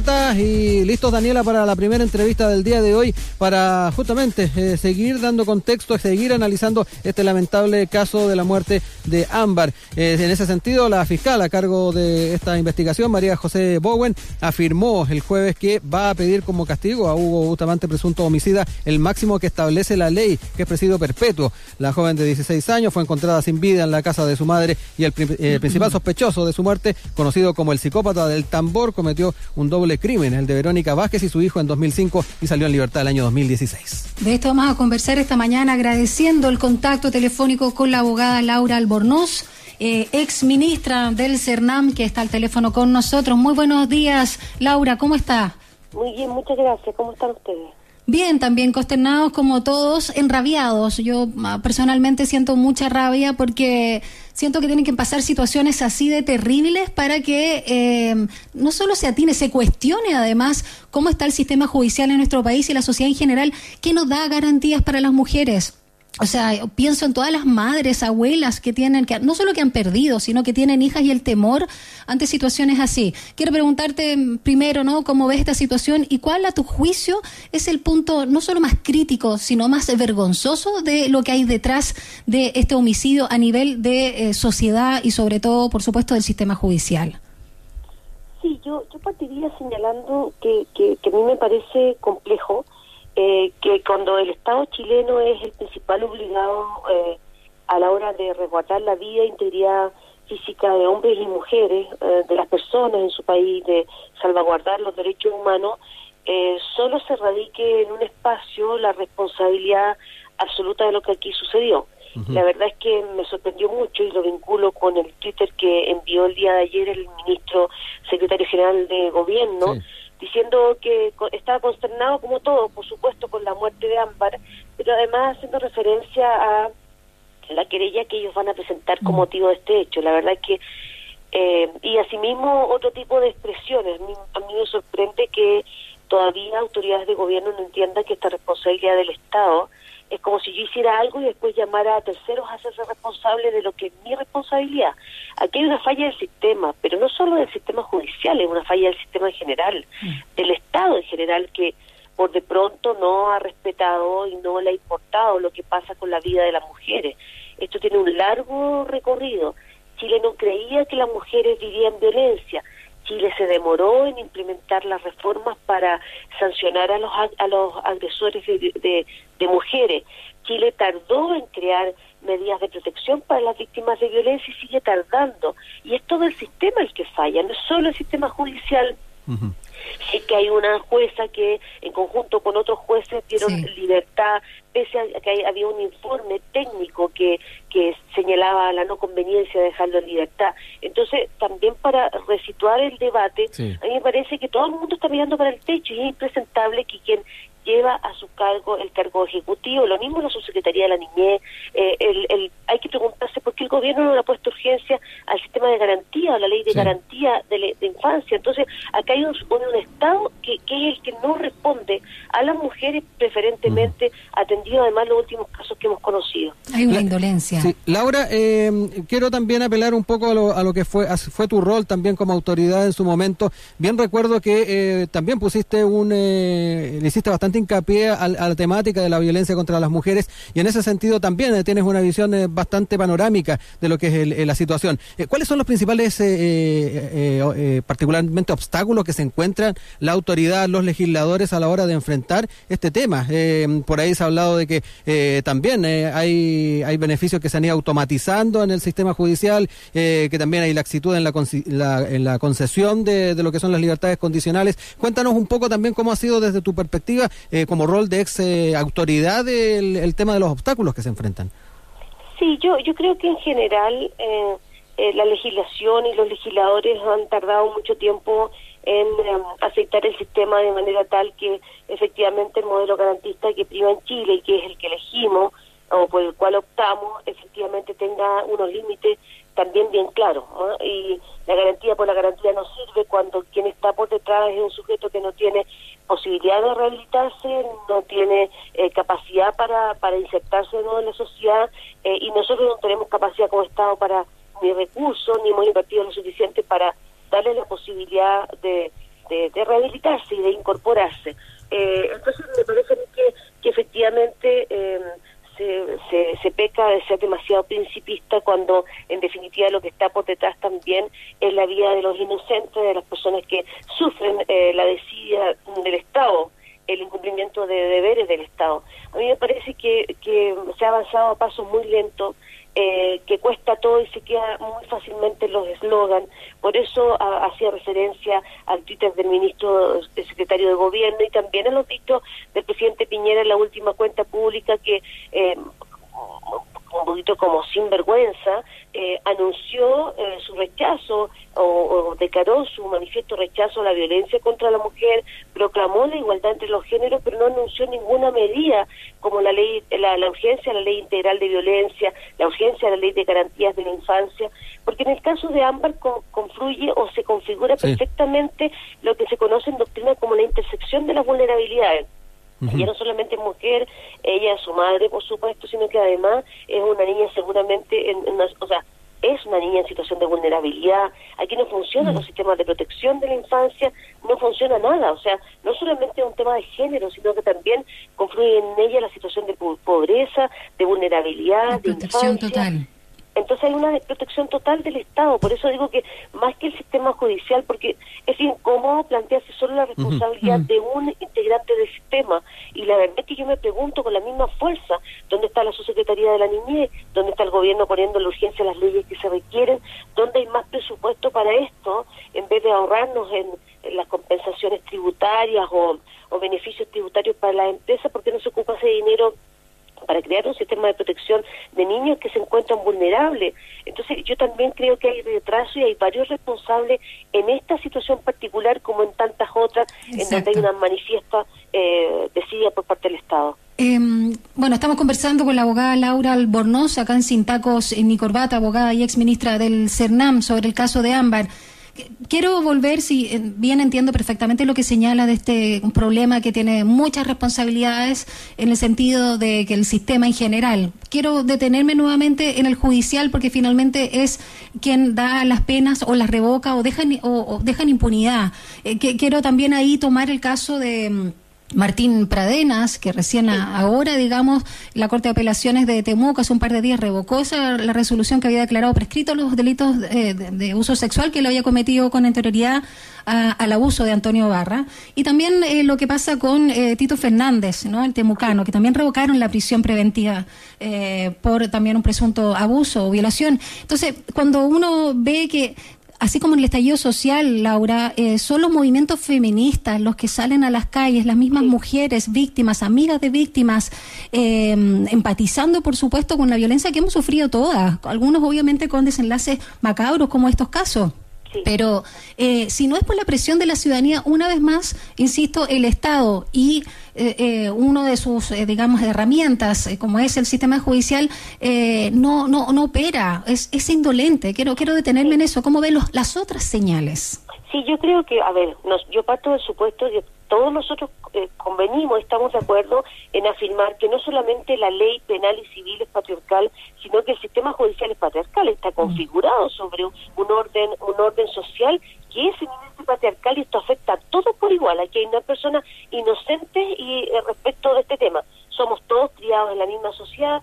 Y listos Daniela para la primera entrevista del día de hoy para justamente eh, seguir dando contexto, seguir analizando este lamentable caso de la muerte de Ámbar. Eh, en ese sentido, la fiscal a cargo de esta investigación, María José Bowen, afirmó el jueves que va a pedir como castigo a Hugo Bustamante, presunto homicida, el máximo que establece la ley, que es presidio perpetuo. La joven de 16 años fue encontrada sin vida en la casa de su madre y el eh, principal sospechoso de su muerte, conocido como el psicópata del tambor, cometió un doble crimen, el de Verónica Vázquez y su hijo en 2005 y salió en libertad el año 2016. De esto vamos a conversar esta mañana agradeciendo el contacto telefónico con la abogada Laura Albornoz. Eh, ex ministra del CERNAM, que está al teléfono con nosotros. Muy buenos días, Laura, ¿cómo está? Muy bien, muchas gracias. ¿Cómo están ustedes? Bien, también consternados como todos, enrabiados. Yo ah, personalmente siento mucha rabia porque siento que tienen que pasar situaciones así de terribles para que eh, no solo se atine, se cuestione además cómo está el sistema judicial en nuestro país y la sociedad en general, que nos da garantías para las mujeres. O sea, pienso en todas las madres, abuelas que tienen, que no solo que han perdido, sino que tienen hijas y el temor ante situaciones así. Quiero preguntarte primero, ¿no? ¿Cómo ves esta situación y cuál, a tu juicio, es el punto no solo más crítico, sino más vergonzoso de lo que hay detrás de este homicidio a nivel de eh, sociedad y sobre todo, por supuesto, del sistema judicial? Sí, yo, yo partiría señalando que, que, que a mí me parece complejo eh, que cuando el Estado chileno es el principal obligado eh, a la hora de resguardar la vida e integridad física de hombres y mujeres, eh, de las personas en su país, de salvaguardar los derechos humanos, solo se radique en un espacio la responsabilidad absoluta de lo que aquí sucedió. La verdad es que me sorprendió mucho y lo vinculo con el Twitter que envió el día de ayer el ministro secretario general de gobierno, diciendo que estaba consternado como todo, por supuesto, con la muerte de Ámbar, pero además haciendo referencia a la querella que ellos van a presentar como mm. motivo de este hecho. La verdad es que, eh, y asimismo otro tipo de expresiones. A mí, me sorprende que todavía autoridades de gobierno no entiendan que esta responsabilidad del Estado es como si yo hiciera algo y después llamara a terceros a hacerse responsable de lo que es mi responsabilidad. Aquí hay una falla del sistema, pero no solo del sistema judicial, es una falla del sistema en general, mm. del Estado en general, que por de pronto no ha respetado y no le ha importado lo que pasa con la vida de las mujeres. Esto tiene un largo recorrido. Chile no creía que las mujeres vivían violencia. Chile se demoró en implementar las reformas para sancionar a los, a los agresores de, de, mujeres. Chile tardó en crear medidas de protección para las víctimas de violencia y sigue tardando. Y es todo el sistema el que falla, no es solo el sistema judicial. Sí que hay una jueza que en conjunto con otros jueces dieron libertad, pese a que había un informe técnico que, que señalaba la no conveniencia de dejarlo en libertad. Entonces, también para resituar el debate, a mí me parece que todo el mundo está mirando para el techo y es impresentable que quien lleva a su cargo el cargo ejecutivo, lo mismo la subsecretaría de la niñez, eh, el, hay que preguntarse por qué el gobierno no le ha puesto urgencia al sistema de garantía, a la ley de garantía de, infancia. Entonces, acá hay un, un Estado que, que, es el que no responde a las mujeres preferentemente, atendido además los últimos casos que hemos conocido. Hay una indolencia. Laura, eh, quiero también apelar un poco a lo, a lo que fue, fue tu rol también como autoridad en su momento. Bien recuerdo que eh, también pusiste un, le hiciste bastante hincapié a, la temática de la violencia contra las mujeres y en ese sentido también eh, tienes una visión eh, bastante panorámica de lo que es eh, la situación. ¿Cuáles son los principales, particularmente, obstáculos que se encuentran la autoridad, los legisladores a la hora de enfrentar este tema? Por ahí se ha hablado de que también hay, hay beneficios que se han ido automatizando en el sistema judicial, que también hay laxitud en la, en la concesión de, de lo que son las libertades condicionales. Cuéntanos un poco también cómo ha sido desde tu perspectiva eh, como rol de ex eh, autoridad el, tema de los obstáculos que se enfrentan. Sí, yo, yo creo que en general eh, la legislación y los legisladores han tardado mucho tiempo en aceptar el sistema de manera tal que efectivamente el modelo garantista que priva en Chile y que es el que elegimos o por el cual optamos, efectivamente tenga unos límites también bien claros. Y la garantía por la garantía no sirve cuando quien está por detrás es un sujeto que no tiene posibilidad de rehabilitarse, no tiene eh, capacidad para, para insertarse en la sociedad eh, y nosotros no tenemos capacidad como Estado para ni recursos, ni hemos invertido lo suficiente para darle la posibilidad de, de, rehabilitarse y de incorporarse. Eh, entonces me parece que, que efectivamente em, se, se, peca de ser demasiado principista cuando en definitiva lo que está por detrás también es la vida de los inocentes, de las personas que sufren eh, la desidia del Estado el incumplimiento de deberes del Estado. A mí me parece que, que se ha avanzado a pasos muy lentos, eh, que cuesta todo y se queda muy fácilmente en los eslogan. Por eso hacía referencia al Twitter del ministro, del secretario de gobierno y también a los dichos del presidente Piñera en la última cuenta pública que eh, poquito como sinvergüenza, eh, anunció eh, su rechazo o, declaró su manifiesto rechazo a la violencia contra la mujer, proclamó la igualdad entre los géneros, pero no anunció ninguna medida como la ley, la, urgencia la ley integral de violencia, la urgencia de la ley de garantías de la infancia, porque en el caso de Ámbar confluye o se configura perfectamente lo que se conoce en doctrina como la intersección de las vulnerabilidades ella no solamente es mujer, ella es su madre, por supuesto, sino que además es una niña seguramente, en, una, o sea, es una niña en situación de vulnerabilidad. Aquí no funcionan los sistemas de protección de la infancia, no funciona nada. O sea, no solamente es un tema de género, sino que también confluye en ella la situación de pobreza, de vulnerabilidad, de infancia. Total. Entonces hay una desprotección total del Estado. Por eso digo que más que el sistema judicial, porque es incómodo plantearse solo la responsabilidad de un integrante del sistema. Y la verdad es que yo me pregunto con la misma fuerza, ¿dónde está la subsecretaría de la niñez? ¿Dónde está el gobierno poniendo la urgencia las leyes que se requieren? ¿Dónde hay más presupuesto para esto en vez de ahorrarnos en, las compensaciones tributarias o, o beneficios tributarios para las empresas? ¿Por qué no se ocupa ese dinero? Para crear un sistema de protección de niños que se encuentran vulnerables. Entonces yo también creo que hay retraso y hay varios responsables en esta situación particular como en tantas otras en donde hay una manifiesta eh, decidida por parte del Estado. Em, bueno, estamos conversando con la abogada Laura Albornoz, acá en Sin Tacos, en mi corbata, abogada y ex ministra del CERNAM, sobre el caso de Ámbar. Quiero volver, si eh, bien entiendo perfectamente lo que señala de este problema que tiene muchas responsabilidades en el sentido de que el sistema en general. Quiero detenerme nuevamente en el judicial porque finalmente es quien da las penas o las revoca o dejan, o, dejan impunidad. Eh, quiero también ahí tomar el caso de mm, Martín Pradenas, que recién ahora, digamos, la Corte de Apelaciones de Temuco hace un par de días revocó esa, la resolución que había declarado prescrito los delitos eh, de, uso sexual que le había cometido con anterioridad al abuso de Antonio Barra. Y también eh, lo que pasa con eh, Tito Fernández, ¿no? el temucano, que también revocaron la prisión preventiva por también un presunto abuso o violación. Entonces, cuando uno ve que así como en el estallido social, Laura, eh, son los movimientos feministas los que salen a las calles, las mismas mujeres, víctimas, amigas de víctimas, em, empatizando, por supuesto, con la violencia que hemos sufrido todas, algunos obviamente con desenlaces macabros como estos casos. Pero eh, si no es por la presión de la ciudadanía, una vez más, insisto, el Estado y eh, eh uno de sus, eh, digamos, herramientas, como es el sistema judicial, no, no, no opera, es, es indolente. Quiero, quiero detenerme en eso. ¿Cómo ven los, las otras señales? Sí, yo creo que, a ver, nos, yo parto del supuesto de todos nosotros eh, convenimos, estamos de acuerdo en afirmar que no solamente la ley penal y civil es patriarcal, sino que el sistema judicial es patriarcal, está mm. configurado sobre un, orden un orden social que es eminentemente patriarcal y esto afecta a todos por igual. Aquí hay una persona inocente y eh, respecto de este tema. Somos todos criados en la misma sociedad,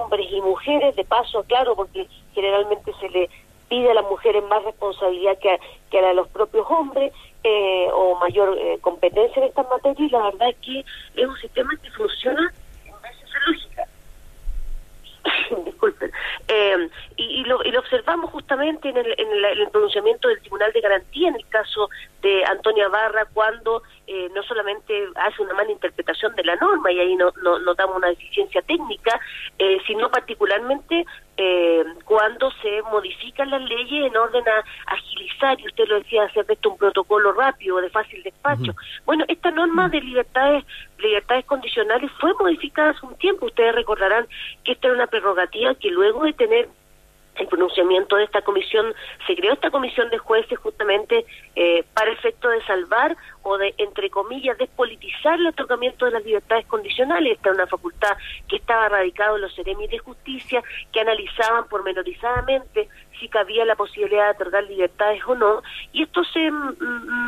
hombres y mujeres, de paso, claro, porque generalmente se le pide a las mujeres más responsabilidad que que a la de los propios hombres eh, o mayor eh, competencia en estas materias y la verdad es que es un sistema que funciona en base a lógica. Disculpen. Eh, y, lo, y, lo, observamos justamente en el, en el, pronunciamiento del Tribunal de Garantía en el caso de Antonia Barra cuando eh, no solamente hace una mala interpretación de la norma y ahí no, no notamos una deficiencia técnica, eh, sino particularmente eh, cuando se modifican las leyes en orden a agilizar, y usted lo decía, hacer de esto un protocolo rápido, de fácil despacho. Bueno, esta norma de libertades libertades condicionales fue modificada hace un tiempo. Ustedes recordarán que esta era una prerrogativa que luego de tener el pronunciamiento de esta comisión, se creó esta comisión de jueces justamente eh, para efecto de salvar o de, entre comillas, despolitizar el otorgamiento de las libertades condicionales. Esta es una facultad que estaba radicada en los seremis de justicia, que analizaban pormenorizadamente si cabía la posibilidad de otorgar libertades o no, y esto se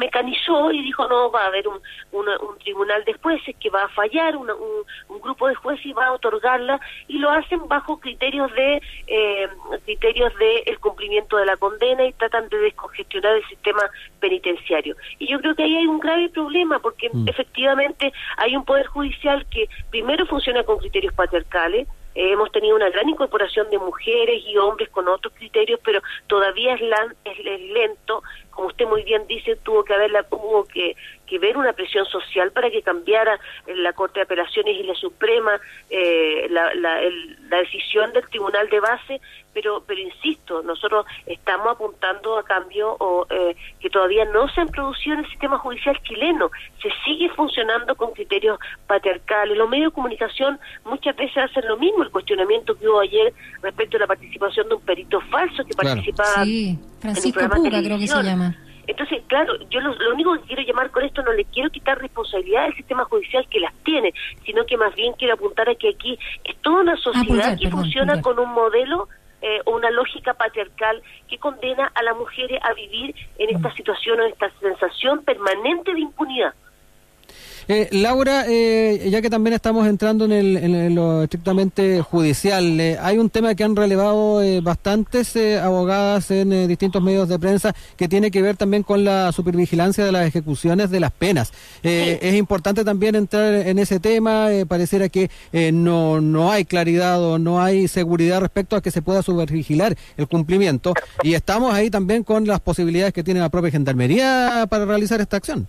mecanizó y dijo, no, va a haber un, un tribunal de jueces que va a fallar, un, un, grupo de jueces va a otorgarla, y lo hacen bajo criterios de eh, criterios de el cumplimiento de la condena y tratan de descongestionar el sistema penitenciario. Y yo creo que ahí hay un grave problema, porque mm. efectivamente hay un poder judicial que primero funciona con criterios patriarcales, eh, hemos tenido una gran incorporación de mujeres y hombres con otros criterios, pero todavía es, es, lento. Como usted muy bien dice, tuvo que haber tuvo que, que ver una presión social para que cambiara la Corte de Apelaciones y la Suprema eh, la, la, la decisión del Tribunal de Base pero pero insisto, nosotros estamos apuntando a cambio o, eh, que todavía no se han producido en el sistema judicial chileno, se sigue funcionando con criterios patriarcales. Los medios de comunicación muchas veces hacen lo mismo, el cuestionamiento que hubo ayer respecto a la participación de un perito falso que participaba sí, Francisco en Puga, creo que se llama. Entonces, claro, yo lo, único que quiero llamar con esto no le quiero quitar responsabilidad al sistema judicial que las tiene, sino que más bien quiero apuntar a que aquí es toda una ah, sociedad que funciona con un modelo eh, una lógica patriarcal que condena a las mujeres a vivir en esta situación o esta sensación permanente de impunidad. Eh, Laura, eh, ya que también estamos entrando en, el, en lo estrictamente judicial, eh, hay un tema que han relevado eh, bastantes abogadas en distintos medios de prensa que tiene que ver también con la supervigilancia de las ejecuciones de las penas. Es importante también entrar en ese tema, pareciera que no, no hay claridad o no hay seguridad respecto a que se pueda supervigilar el cumplimiento y estamos ahí también con las posibilidades que tiene la propia Gendarmería para realizar esta acción.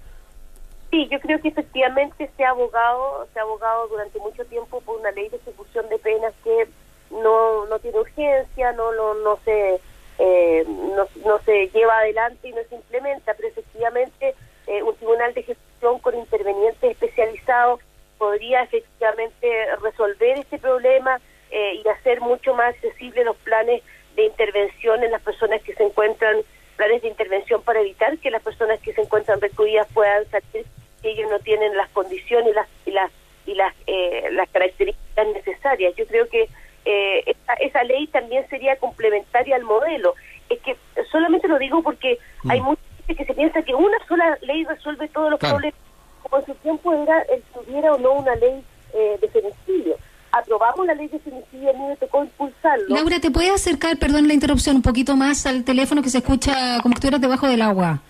Sí, yo creo que efectivamente se ha abogado, se ha abogado durante mucho tiempo por una ley de ejecución de penas que no, no tiene urgencia, no, no, no se eh, no, no, se lleva adelante y no se implementa, pero efectivamente eh, un tribunal de ejecución con intervenientes especializados podría efectivamente resolver este problema eh, y hacer mucho más accesibles los planes de intervención en las personas que se encuentran, planes de intervención para evitar que las personas que se encuentran recluidas puedan salir que ellos no tienen las condiciones y las y las y las, eh, las características necesarias. Yo creo que eh, esa, esa, ley también sería complementaria al modelo. Es que solamente lo digo porque mm. hay mucha gente que se piensa que una sola ley resuelve todos los problemas. Como en su tiempo era el que hubiera o no una ley eh, de femicidio. Aprobamos la ley de femicidio, a mí me tocó impulsarlo. Laura, ¿te puedes acercar, perdón la interrupción, un poquito más al teléfono que se escucha como que estuvieras debajo del agua?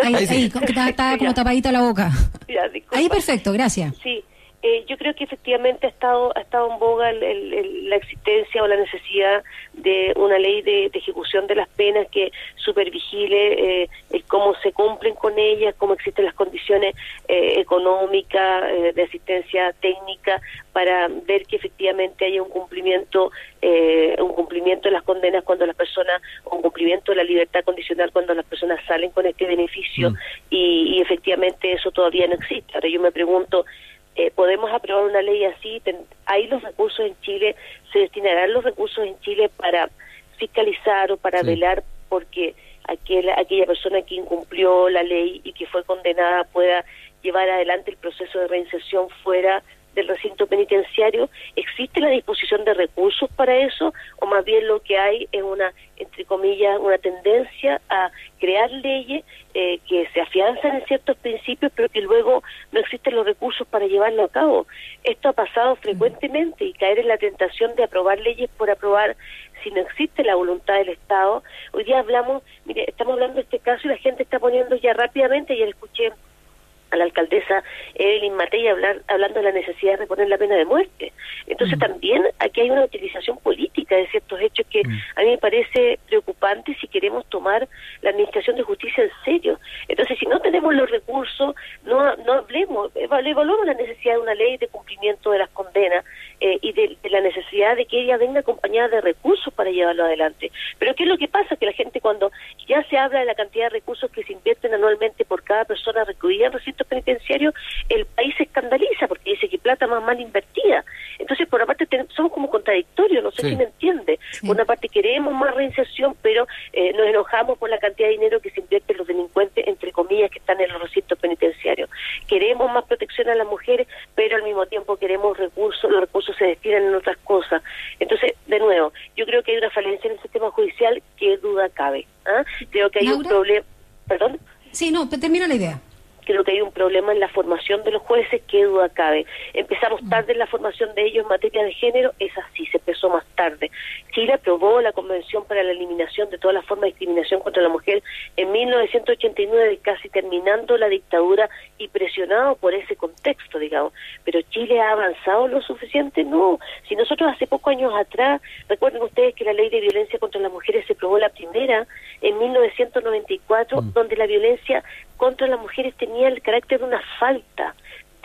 Ahí, ahí, está, como tapadita la boca. ahí perfecto, gracias. Sí, eh, yo creo que efectivamente ha estado ha estado en boga la existencia o la necesidad de una ley de, ejecución de las penas que supervigile eh, cómo se cumplen con ellas, cómo existen las condiciones eh, económicas, eh, de asistencia técnica, para ver que efectivamente haya un cumplimiento un cumplimiento de las condenas cuando las personas, un cumplimiento de la libertad condicional cuando las personas salen con este beneficio mm. y, y efectivamente eso todavía no existe. Ahora yo me pregunto eh, podemos aprobar una ley así, hay los recursos en Chile, se destinarán los recursos en Chile para fiscalizar o para velar porque aquel, aquella persona que incumplió la ley y que fue condenada pueda llevar adelante el proceso de reinserción fuera del recinto penitenciario, ¿existe la disposición de recursos para eso? ¿O más bien lo que hay es una, entre comillas, una tendencia a crear leyes eh, que se afianzan en ciertos principios, pero que luego no existen los recursos para llevarlo a cabo? Esto ha pasado frecuentemente y caer en la tentación de aprobar leyes por aprobar si no existe la voluntad del Estado. Hoy día hablamos, mire, estamos hablando de este caso y la gente está poniendo ya rápidamente, ya le escuché a la alcaldesa Evelyn Matei hablar, hablando de la necesidad de reponer la pena de muerte. Entonces mm. también aquí hay una utilización política de ciertos hechos que mm. a mí me parece preocupante si queremos tomar la administración de justicia en serio. Entonces si no tenemos los recursos, no, no hablemos, evaluemos la necesidad de una ley de cumplimiento de las condenas eh, y de, la necesidad de que ella venga acompañada de recursos para llevarlo adelante. Pero ¿qué es lo que pasa? Que la gente cuando ya se habla de la cantidad de recursos que se invierten anualmente por cada persona recluida en recintos penitenciarios, el país se escandaliza porque dice que plata más mal invertida. Entonces, por una parte, somos como contradictorios, no sé si me entiende. Por una parte, queremos más reinserción, pero eh, nos enojamos por la cantidad de dinero que se invierte en los delincuentes, que están en los recintos penitenciarios. Queremos más protección a las mujeres, pero al mismo tiempo queremos recursos, los recursos se destinan en otras cosas. Entonces, de nuevo, yo creo que hay una falencia en el sistema judicial que duda cabe. ¿ah? Creo que hay un problema... ¿Perdón? Sí, no, termina la idea creo que hay un problema en la formación de los jueces, que duda cabe. Empezamos mm. tarde en la formación de ellos en materia de género, es así, se empezó más tarde. Chile aprobó la Convención para la Eliminación de todas las formas de discriminación contra la mujer 1989, casi terminando la dictadura y presionado por ese contexto, digamos. Pero Chile ha avanzado lo suficiente, no. Si nosotros hace pocos años atrás, recuerden ustedes que la ley de violencia contra las mujeres se aprobó la primera en 1994, mm. donde la violencia contra las mujeres tenía el carácter de una falta,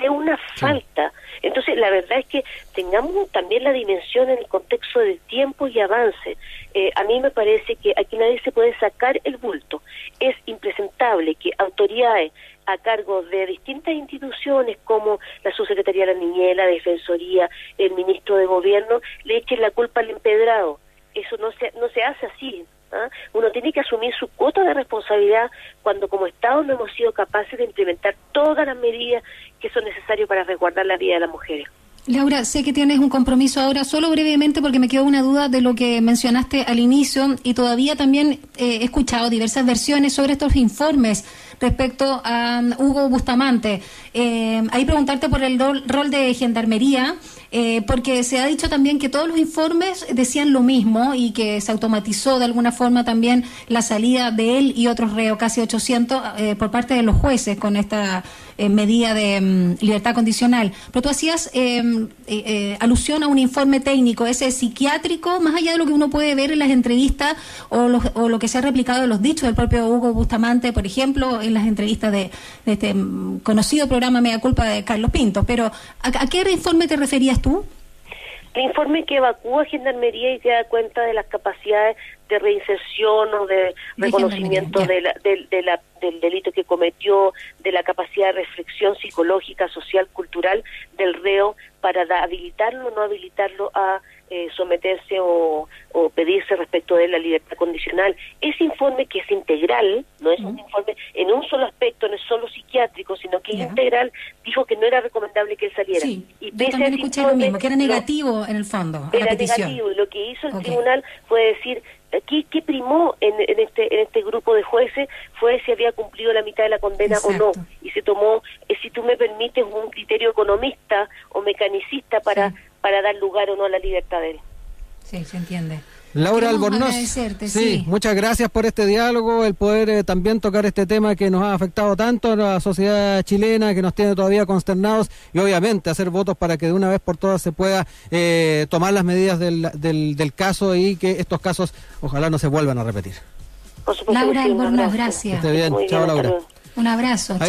de una falta. Entonces, la verdad es que tengamos también la dimensión en el contexto del tiempo y avance. Eh, a mí me parece que aquí nadie se puede sacar el bulto. Es impresentable que autoridades a cargo de distintas instituciones como la Subsecretaría de la Niñez, la Defensoría, el Ministro de Gobierno, le echen la culpa al empedrado. Eso no se, no se hace así. ¿Ah? Uno tiene que asumir su cuota de responsabilidad cuando como Estado no hemos sido capaces de implementar todas las medidas que son necesarias para resguardar la vida de las mujeres. Laura, sé que tienes un compromiso ahora, solo brevemente porque me quedó una duda de lo que mencionaste al inicio y todavía también eh, he escuchado diversas versiones sobre estos informes respecto a um, Hugo Bustamante. Eh, ahí preguntarte por el rol de gendarmería eh, porque se ha dicho también que todos los informes decían lo mismo y que se automatizó de alguna forma también la salida de él y otros reos, casi 800, eh, por parte de los jueces con esta eh, medida de mm, libertad condicional. Pero tú hacías em, alusión a un informe técnico, ese psiquiátrico, más allá de lo que uno puede ver en las entrevistas o, lo que se ha replicado en los dichos del propio Hugo Bustamante, por ejemplo, en las entrevistas de, este mm, conocido programa Mea Culpa de Carlos Pinto. Pero, ¿a, qué informe te referías tú? El informe que evacúa Gendarmería y que da cuenta de las capacidades de reinserción o de, reconocimiento de del delito que cometió, de la capacidad de reflexión psicológica, social, cultural del reo para habilitarlo o no habilitarlo a eh, someterse o, pedirse respecto de la libertad condicional. Ese informe que es integral, no es un informe en un solo aspecto, no es solo psiquiátrico, sino que es integral, dijo que no era recomendable que él saliera. Sí, y yo también escuché lo mismo, que era negativo en el fondo. Era negativo, y lo que hizo el tribunal fue decir, ¿qué, qué primó en, en, este, en este grupo de jueces? Fue si había cumplido la mitad de la condena o no. Y se tomó, eh, si tú me permites, un criterio economista o mecanicista para para dar lugar o no a la libertad de él. Sí, se entiende. Laura Albornoz, sí, muchas gracias por este diálogo, el poder eh, también tocar este tema que nos ha afectado tanto a la sociedad chilena, que nos tiene todavía consternados y obviamente hacer votos para que de una vez por todas se pueda eh, tomar las medidas del, del, caso y que estos casos ojalá no se vuelvan a repetir. Laura Albornoz, gracias. esté bien, chao Laura. Un abrazo. chao.